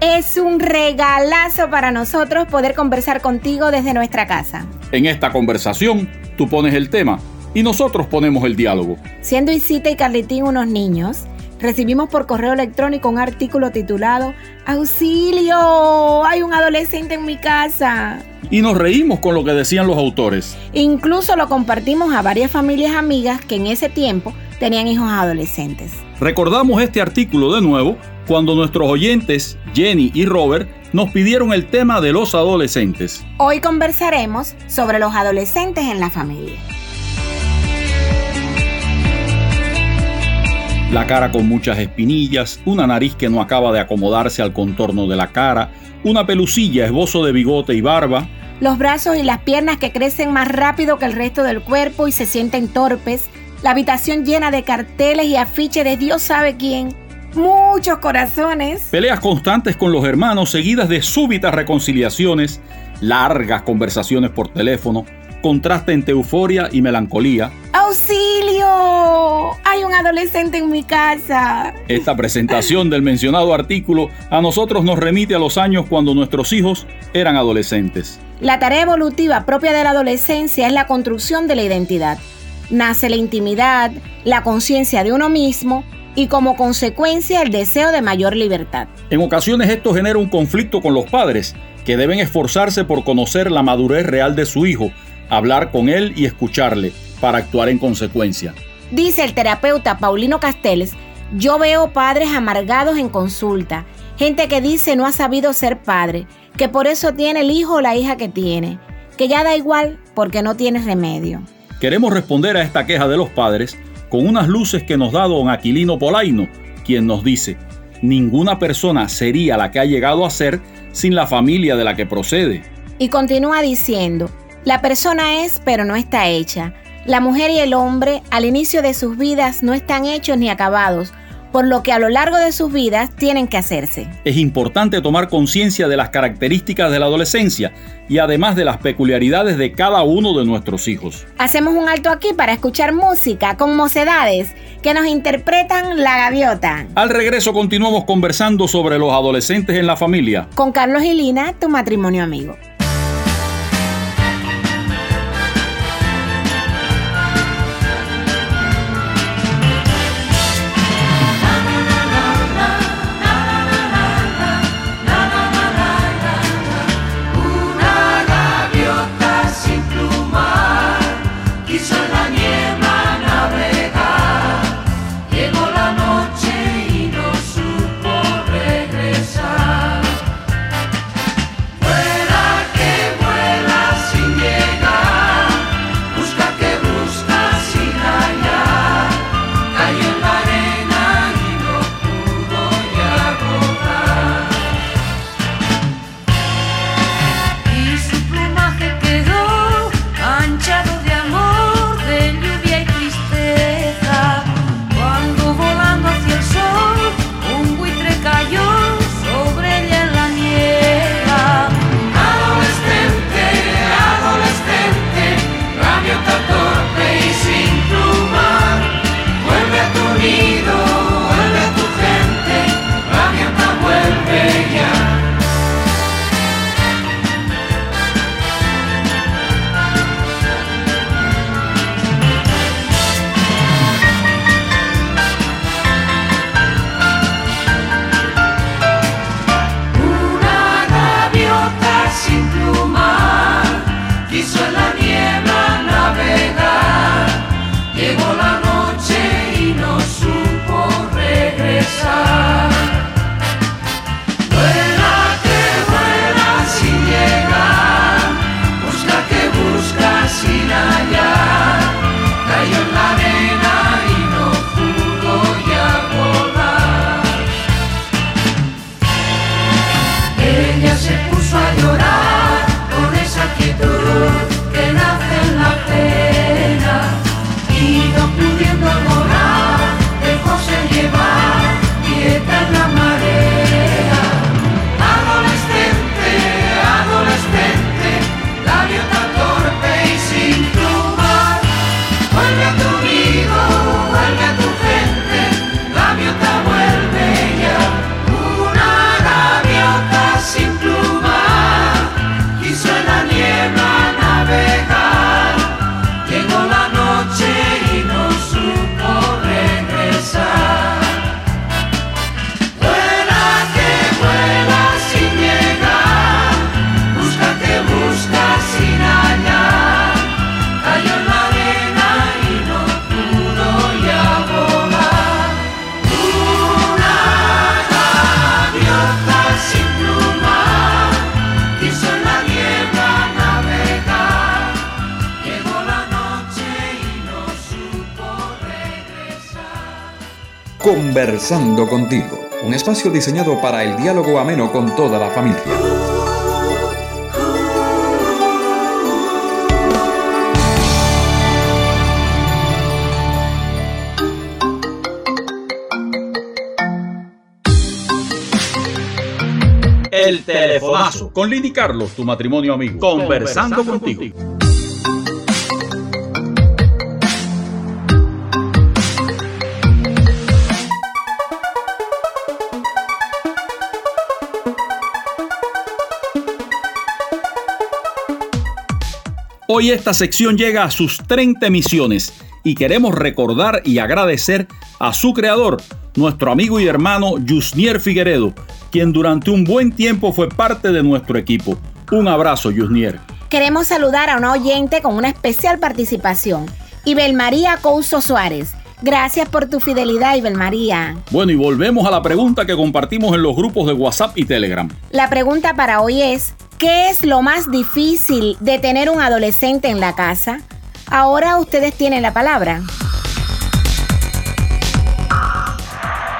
Es un regalazo para nosotros poder conversar contigo desde nuestra casa. En esta conversación, tú pones el tema y nosotros ponemos el diálogo. Siendo Isita y Carlitín unos niños, recibimos por correo electrónico un artículo titulado ¡Auxilio! Hay un adolescente en mi casa. Y nos reímos con lo que decían los autores. Incluso lo compartimos a varias familias amigas que en ese tiempo tenían hijos adolescentes. Recordamos este artículo de nuevo cuando nuestros oyentes, Jenny y Robert, nos pidieron el tema de los adolescentes. Hoy conversaremos sobre los adolescentes en la familia. La cara con muchas espinillas, una nariz que no acaba de acomodarse al contorno de la cara, una pelucilla, esbozo de bigote y barba, los brazos y las piernas que crecen más rápido que el resto del cuerpo y se sienten torpes, la habitación llena de carteles y afiches de Dios sabe quién, muchos corazones. Peleas constantes con los hermanos seguidas de súbitas reconciliaciones, largas conversaciones por teléfono, contraste entre euforia y melancolía. ¡Auxilio! Hay un adolescente en mi casa. Esta presentación del mencionado artículo a nosotros nos remite a los años cuando nuestros hijos eran adolescentes. La tarea evolutiva propia de la adolescencia es la construcción de la identidad. Nace la intimidad, la conciencia de uno mismo y como consecuencia el deseo de mayor libertad. En ocasiones esto genera un conflicto con los padres, que deben esforzarse por conocer la madurez real de su hijo, hablar con él y escucharle, para actuar en consecuencia. Dice el terapeuta Paulino Castells, yo veo padres amargados en consulta, gente que dice no ha sabido ser padre, que por eso tiene el hijo o la hija que tiene, que ya da igual porque no tiene remedio. Queremos responder a esta queja de los padres con unas luces que nos da don Aquilino Polaino, quien nos dice, ninguna persona sería la que ha llegado a ser sin la familia de la que procede. Y continúa diciendo, la persona es pero no está hecha. La mujer y el hombre al inicio de sus vidas no están hechos ni acabados, por lo que a lo largo de sus vidas tienen que hacerse. Es importante tomar conciencia de las características de la adolescencia y además de las peculiaridades de cada uno de nuestros hijos. Hacemos un alto aquí para escuchar música con mocedades que nos interpretan La Gaviota. Al regreso continuamos conversando sobre los adolescentes en la familia. Con Carlos y Lina, tu matrimonio amigo. Conversando contigo, un espacio diseñado para el diálogo ameno con toda la familia. El telefonazo con Lini Carlos, tu matrimonio amigo. Conversando, contigo. Hoy esta sección llega a sus 30 emisiones y queremos recordar y agradecer a su creador, nuestro amigo y hermano Yusnier Figueredo, quien durante un buen tiempo fue parte de nuestro equipo. Un abrazo, Yusnier. Queremos saludar a una oyente con una especial participación, Ibel María Couso Suárez. Gracias por tu fidelidad, Ibel María. Bueno, y volvemos a la pregunta que compartimos en los grupos de WhatsApp y Telegram. La pregunta para hoy es, ¿qué es lo más difícil de tener un adolescente en la casa? Ahora ustedes tienen la palabra.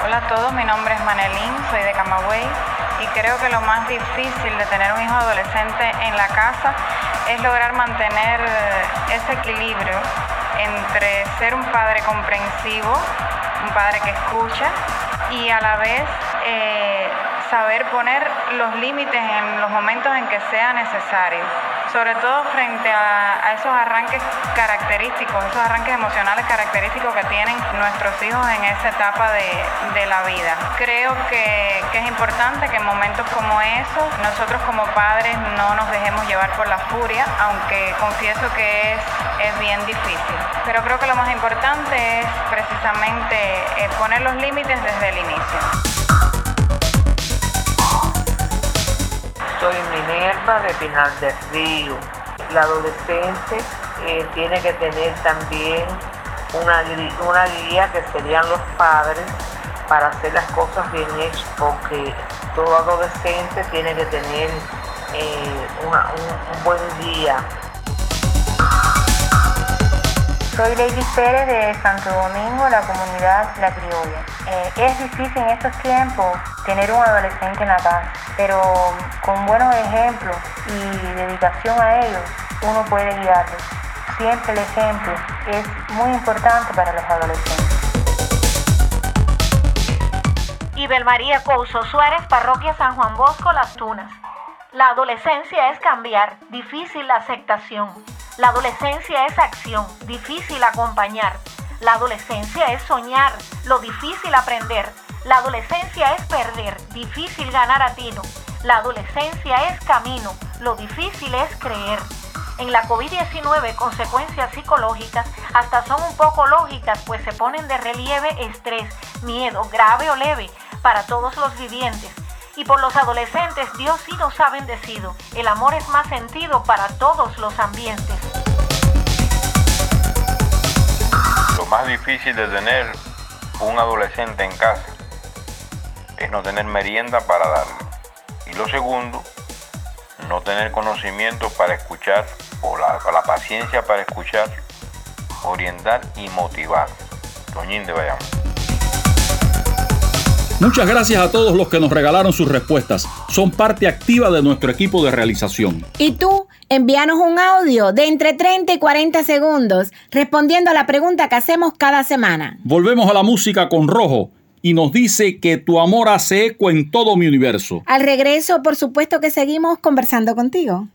Hola a todos, mi nombre es Manelín, soy de Camagüey y creo que lo más difícil de tener un hijo adolescente en la casa es lograr mantener ese equilibrio entre ser un padre comprensivo, un padre que escucha y a la vez eh, saber poner los límites en los momentos en que sea necesario, sobre todo frente a, esos arranques característicos, esos arranques emocionales característicos que tienen nuestros hijos en esa etapa de, la vida. Creo que, que, es importante que en momentos como esos nosotros como padres no nos dejemos llevar por la furia, aunque confieso que es, es bien difícil. Pero creo que lo más importante es precisamente eh, poner los límites desde el inicio. Soy Minerva de Pinal del Río. La adolescente eh, tiene que tener también una, una guía que serían los padres para hacer las cosas bien hechas, porque todo adolescente tiene que tener eh, un, buen guía. Soy Lady Pérez de Santo Domingo, la comunidad La Criolla. Eh, es difícil en estos tiempos tener un adolescente en la casa, pero con buenos ejemplos y dedicación a ellos, uno puede guiarlos. Siempre el ejemplo es muy importante para los adolescentes. Ibel María Couso Suárez, Parroquia San Juan Bosco, Las Tunas. La adolescencia es cambiar, difícil la aceptación. La adolescencia es acción, difícil acompañar. La adolescencia es soñar, lo difícil aprender. La adolescencia es perder, difícil ganar a tino. La adolescencia es camino, lo difícil es creer. En la COVID-19 consecuencias psicológicas hasta son un poco lógicas, pues se ponen de relieve estrés, miedo, grave o leve, para todos los vivientes. Y por los adolescentes Dios sí nos ha bendecido. El amor es más sentido para todos los ambientes. Lo más difícil de tener un adolescente en casa es no tener merienda para darle. Y lo segundo, no tener conocimiento para escuchar o la, paciencia para escuchar, orientar y motivar. Doñín de Bayamón. Muchas gracias a todos los que nos regalaron sus respuestas. Son parte activa de nuestro equipo de realización. Y tú, envíanos un audio de entre 30 y 40 segundos respondiendo a la pregunta que hacemos cada semana. Volvemos a la música con Rojo y nos dice que tu amor hace eco en todo mi universo. Al regreso, por supuesto que seguimos conversando contigo.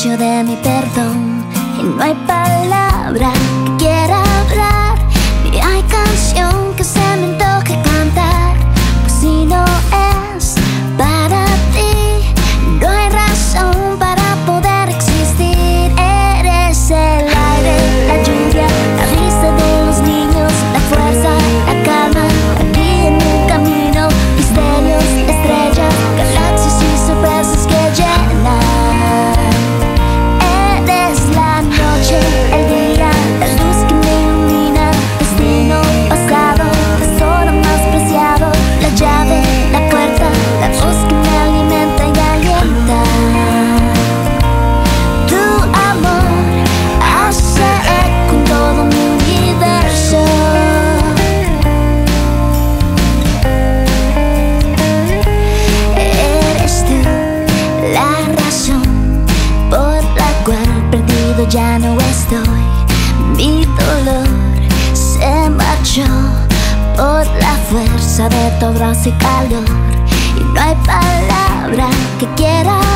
Precio de mi perdón. Y no hay palabra de tu abrazo y calor. Y no hay palabra que quiera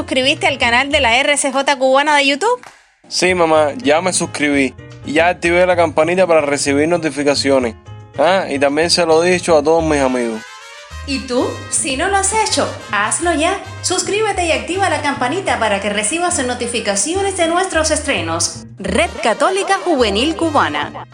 suscribiste al canal de la RCJ cubana de YouTube? Sí, mamá, ya me suscribí y ya activé la campanita para recibir notificaciones. Ah, y también se lo he dicho a todos mis amigos. ¿Y tú? Si no lo has hecho, hazlo ya. Suscríbete y activa la campanita para que recibas notificaciones de nuestros estrenos. Red Católica Juvenil Cubana.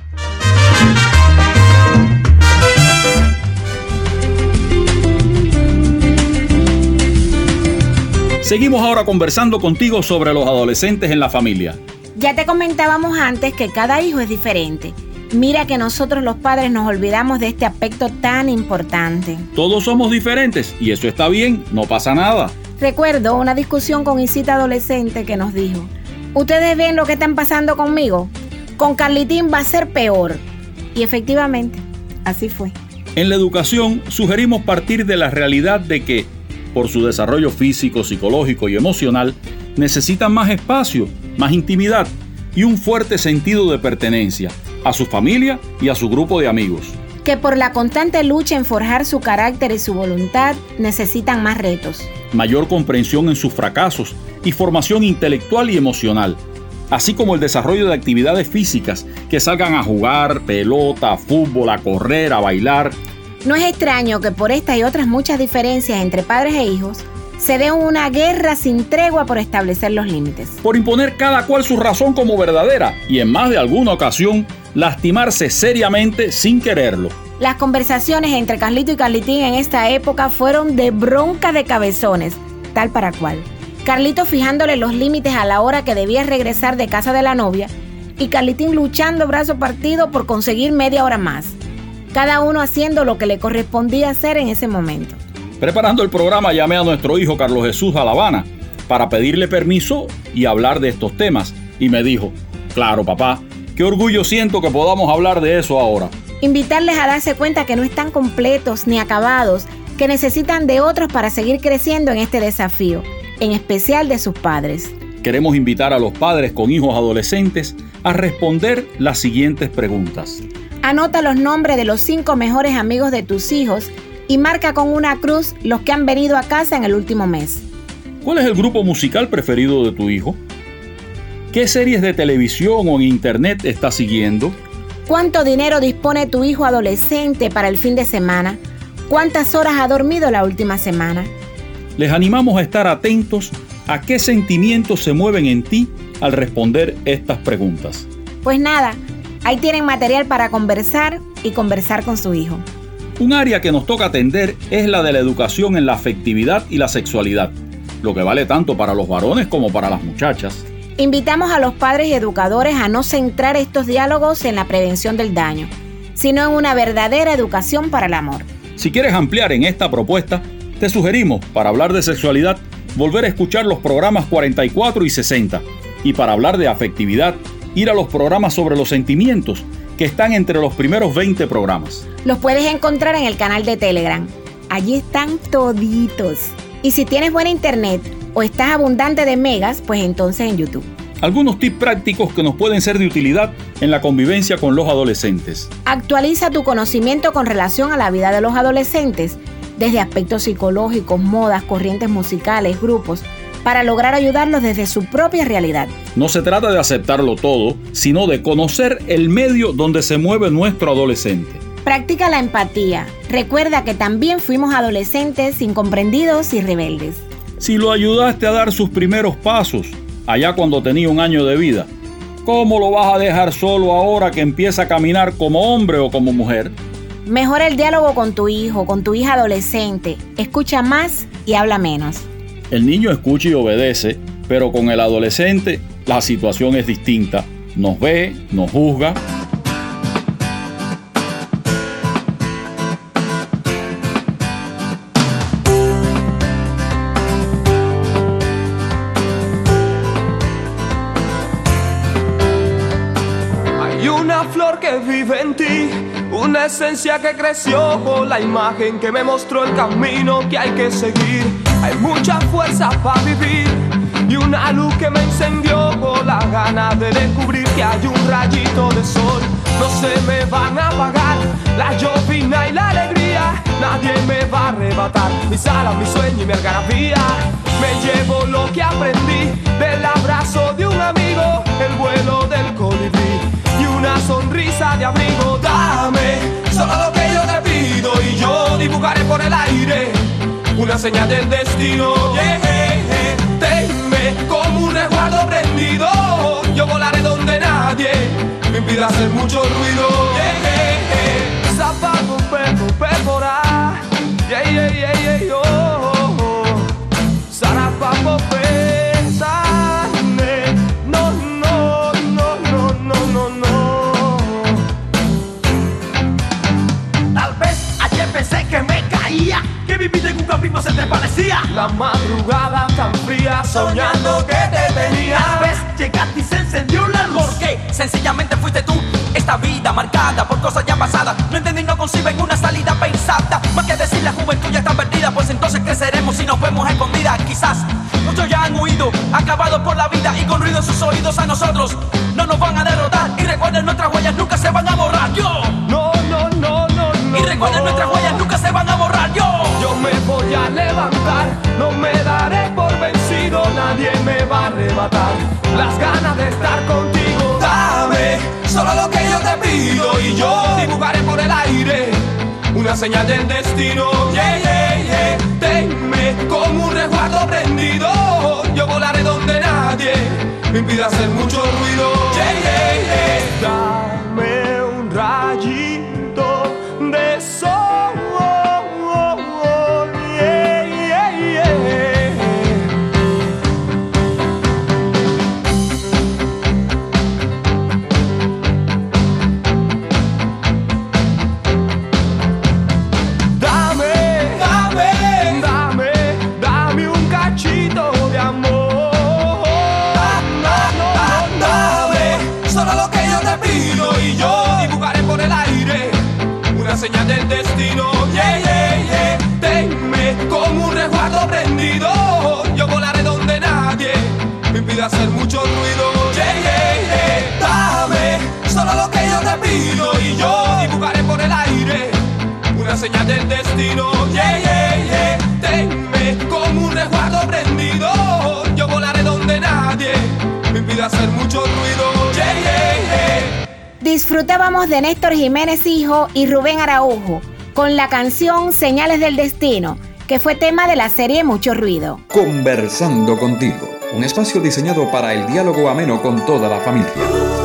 Seguimos ahora conversando contigo sobre los adolescentes en la familia. Ya te comentábamos antes que cada hijo es diferente. Mira que nosotros los padres nos olvidamos de este aspecto tan importante. Todos somos diferentes y eso está bien, no pasa nada. Recuerdo una discusión con Isita adolescente que nos dijo, ¿ustedes ven lo que están pasando conmigo? Con Carlitín va a ser peor. Y efectivamente, así fue. En la educación sugerimos partir de la realidad de que, por su desarrollo físico, psicológico y emocional, necesitan más espacio, más intimidad y un fuerte sentido de pertenencia a su familia y a su grupo de amigos. Que por la constante lucha en forjar su carácter y su voluntad necesitan más retos. Mayor comprensión en sus fracasos y formación intelectual y emocional, así como el desarrollo de actividades físicas que salgan a jugar, pelota, fútbol, a correr, a bailar. No es extraño que por esta y otras muchas diferencias entre padres e hijos se dé una guerra sin tregua por establecer los límites. Por imponer cada cual su razón como verdadera y en más de alguna ocasión lastimarse seriamente sin quererlo. Las conversaciones entre Carlito y Carlitín en esta época fueron de bronca de cabezones, tal para cual. Carlito fijándole los límites a la hora que debía regresar de casa de la novia y Carlitín luchando brazo partido por conseguir media hora más. Cada uno haciendo lo que le correspondía hacer en ese momento. Preparando el programa llamé a nuestro hijo Carlos Jesús a La Habana para pedirle permiso y hablar de estos temas y me dijo, claro papá, qué orgullo siento que podamos hablar de eso ahora. Invitarles a darse cuenta que no están completos ni acabados, que necesitan de otros para seguir creciendo en este desafío, en especial de sus padres. Queremos invitar a los padres con hijos adolescentes a responder las siguientes preguntas. Anota los nombres de los cinco mejores amigos de tus hijos y marca con una cruz los que han venido a casa en el último mes. ¿Cuál es el grupo musical preferido de tu hijo? ¿Qué series de televisión o en internet estás siguiendo? ¿Cuánto dinero dispone tu hijo adolescente para el fin de semana? ¿Cuántas horas ha dormido la última semana? Les animamos a estar atentos a qué sentimientos se mueven en ti al responder estas preguntas. Pues nada, ahí tienen material para conversar y conversar con su hijo. Un área que nos toca atender es la de la educación en la afectividad y la sexualidad, lo que vale tanto para los varones como para las muchachas. Invitamos a los padres y educadores a no centrar estos diálogos en la prevención del daño, sino en una verdadera educación para el amor. Si quieres ampliar en esta propuesta, te sugerimos, para hablar de sexualidad, volver a escuchar los programas 44 y 60, y para hablar de afectividad, ir a los programas sobre los sentimientos, que están entre los primeros 20 programas. Los puedes encontrar en el canal de Telegram. Allí están toditos. Y si tienes buena internet o estás abundante de megas, pues entonces en YouTube. Algunos tips prácticos que nos pueden ser de utilidad en la convivencia con los adolescentes. Actualiza tu conocimiento con relación a la vida de los adolescentes, desde aspectos psicológicos, modas, corrientes musicales, grupos, para lograr ayudarlos desde su propia realidad. No se trata de aceptarlo todo, sino de conocer el medio donde se mueve nuestro adolescente. Practica la empatía. Recuerda que también fuimos adolescentes incomprendidos y rebeldes. Si lo ayudaste a dar sus primeros pasos, allá cuando tenía un año de vida, ¿cómo lo vas a dejar solo ahora que empieza a caminar como hombre o como mujer? Mejora el diálogo con tu hijo, con tu hija adolescente. Escucha más y habla menos. El niño escucha y obedece, pero con el adolescente la situación es distinta. Nos ve, nos juzga. Hay una flor que vive en ti, una esencia que creció con la imagen que me mostró el camino que hay que seguir. Hay mucha fuerza para vivir y una luz que me encendió con la gana de descubrir que hay un rayito de sol. No se me van a apagar la llovina y la alegría. Nadie me va a arrebatar mis alas, mi sueño y mi algarabía. Me llevo lo que aprendí del abrazo de un amigo, el vuelo del colibrí y una sonrisa de abrigo. Dame solo lo que yo te una señal del destino. Yeah, Tenme como un resguardo prendido. Yo volaré donde nadie me impida hacer mucho ruido. Vida en un camino se te parecía. La madrugada tan fría, soñando que te tenía. Tal vez llegaste y se encendió la luz. Porque sencillamente fuiste tú. Esta vida marcada por cosas ya pasadas. No entendí, no conciben una salida pensada. Más que decir la juventud ya está perdida, pues entonces creceremos y nos vemos escondidas. Quizás muchos ya han huido, acabados por la vida y con ruido en sus oídos a nosotros. No nos van a derrotar y recuerden nuestras huellas nunca se van las ganas de estar contigo. Dame solo lo que yo te pido y yo dibujaré por el aire una señal del destino. Yeah, yeah, yeah. Tenme como un resguardo prendido, yo volaré donde nadie me impida hacer mucho ruido. Yeah. Dame un rayito de Disfrutábamos de Néstor Jiménez Hijo y Rubén Araujo con la canción Señales del Destino, que fue tema de la serie Mucho Ruido. Conversando contigo, un espacio diseñado para el diálogo ameno con toda la familia.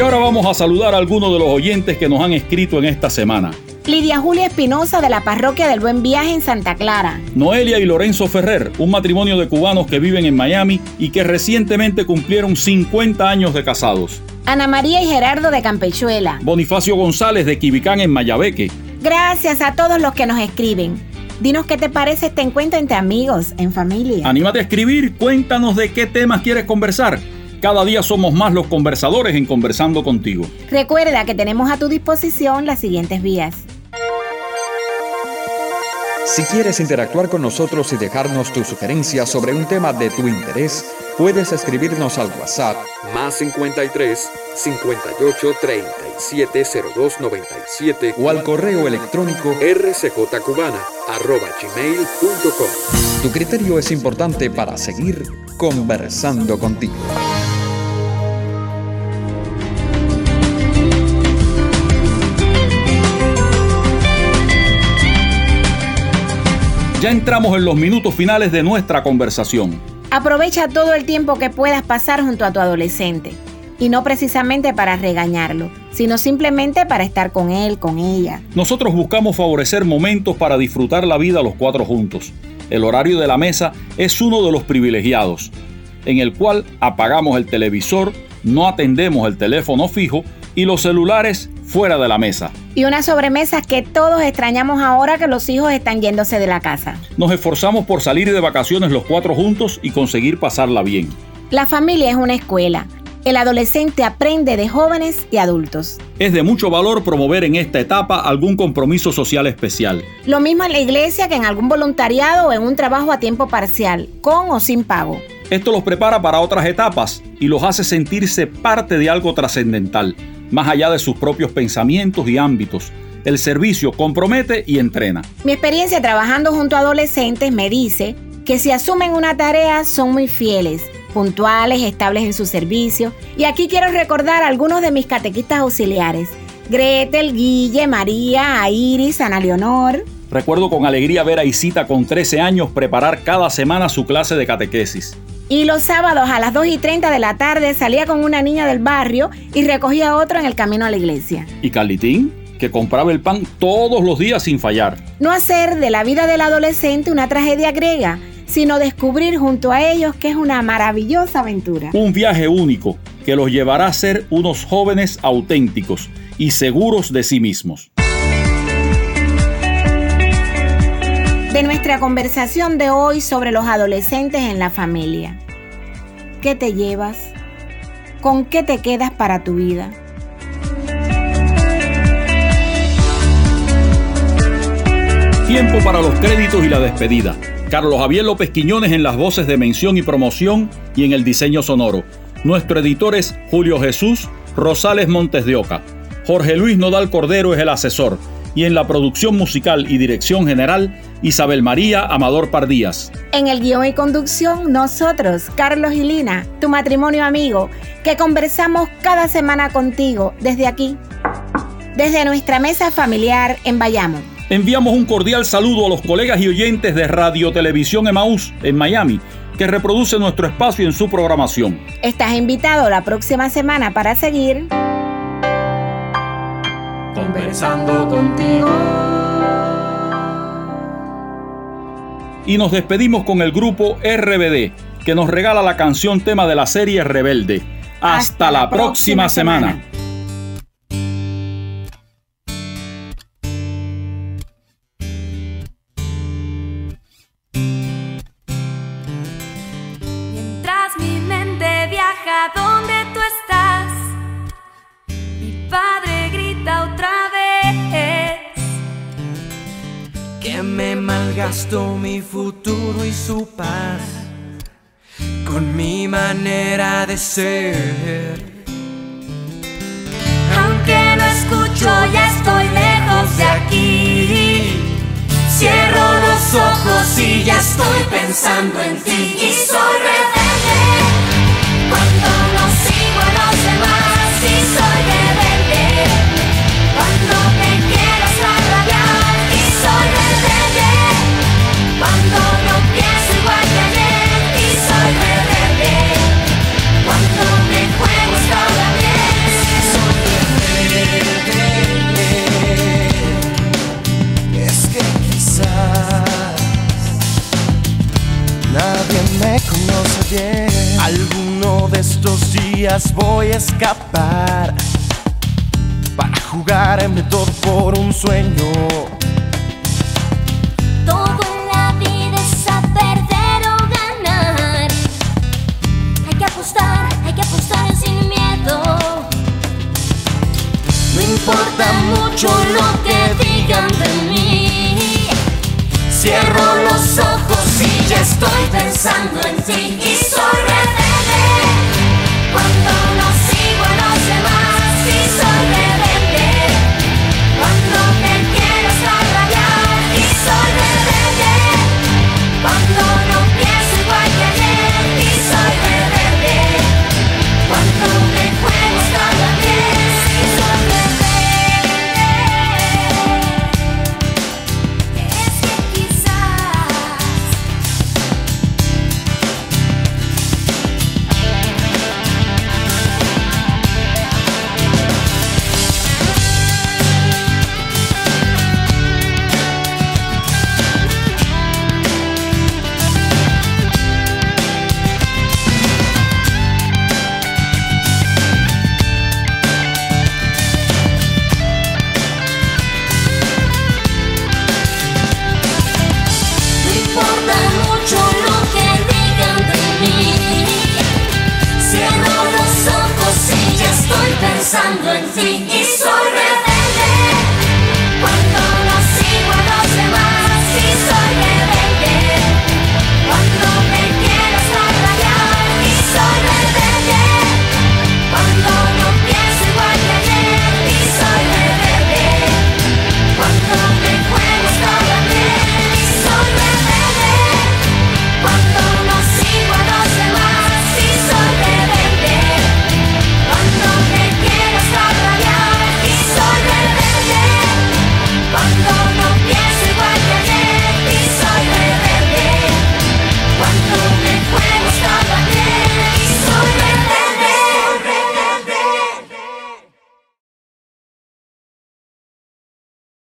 Y ahora vamos a saludar a algunos de los oyentes que nos han escrito en esta semana. Lidia Julia Espinosa de la parroquia del Buen Viaje en Santa Clara. Noelia y Lorenzo Ferrer, un matrimonio de cubanos que viven en Miami y que recientemente cumplieron 50 años de casados. Ana María y Gerardo de Campechuela. Bonifacio González de Quibicán en Mayabeque. Gracias a todos los que nos escriben. Dinos qué te parece este encuentro entre amigos, en familia. Anímate a escribir, cuéntanos de qué temas quieres conversar. Cada día somos más los conversadores en Conversando contigo. Recuerda que tenemos a tu disposición las siguientes vías. Si quieres interactuar con nosotros y dejarnos tus sugerencias sobre un tema de tu interés, puedes escribirnos al WhatsApp más 53 58 37 02 97 o al correo electrónico rcjcubana arroba gmail.com. Tu criterio es importante para seguir conversando contigo. Ya entramos en los minutos finales de nuestra conversación. Aprovecha todo el tiempo que puedas pasar junto a tu adolescente. Y no precisamente para regañarlo, sino simplemente para estar con él, con ella. Nosotros buscamos favorecer momentos para disfrutar la vida los cuatro juntos. El horario de la mesa es uno de los privilegiados, en el cual apagamos el televisor, no atendemos el teléfono fijo y los celulares fuera de la mesa. Y una sobremesa que todos extrañamos ahora que los hijos están yéndose de la casa. Nos esforzamos por salir de vacaciones los cuatro juntos y conseguir pasarla bien. La familia es una escuela. El adolescente aprende de jóvenes y adultos. Es de mucho valor promover en esta etapa algún compromiso social especial. Lo mismo en la iglesia que en algún voluntariado o en un trabajo a tiempo parcial, con o sin pago. Esto los prepara para otras etapas y los hace sentirse parte de algo trascendental, más allá de sus propios pensamientos y ámbitos. El servicio compromete y entrena. Mi experiencia trabajando junto a adolescentes me dice que si asumen una tarea son muy fieles, puntuales, estables en su servicio. Y aquí quiero recordar a algunos de mis catequistas auxiliares. Gretel, Guille, María, Iris, Ana Leonor. Recuerdo con alegría ver a Isita con 13 años preparar cada semana su clase de catequesis. Y los sábados a las 2 y 30 de la tarde salía con una niña del barrio y recogía a otro en el camino a la iglesia. ¿Y Carlitín? Que compraba el pan todos los días sin fallar. No hacer de la vida del adolescente una tragedia griega, sino descubrir junto a ellos que es una maravillosa aventura. Un viaje único que los llevará a ser unos jóvenes auténticos y seguros de sí mismos. Nuestra conversación de hoy sobre los adolescentes en la familia. ¿Qué te llevas? ¿Con qué te quedas para tu vida? Tiempo para los créditos y la despedida. Carlos Javier López Quiñones en las voces de mención y promoción y en el diseño sonoro. Nuestro editor es Julio Jesús Rosales Montes de Oca. Jorge Luis Nodal Cordero es el asesor y en la producción musical y dirección general Isabel María Amador Pardías. En el guion y conducción nosotros, Carlos y Lina, tu matrimonio amigo, que conversamos cada semana contigo desde aquí, desde nuestra mesa familiar en Bayamo. Enviamos un cordial saludo a los colegas y oyentes de Radio Televisión Emaús en Miami que reproduce nuestro espacio en su programación. Estás invitado la próxima semana para seguir conversando contigo. Y nos despedimos con el grupo RBD, que nos regala la canción tema de la serie Rebelde. Hasta, la, próxima, semana. Aunque no escucho, ya estoy lejos de aquí. Cierro los ojos y ya estoy pensando en ti y soy rebelde. días voy a escapar para jugarme todo por un sueño. Todo en la vida es a perder o ganar. Hay que apostar, hay que apostar sin miedo. No importa mucho lo que digan de mí. Cierro los ojos y ya estoy pensando en ti. sangue infinito.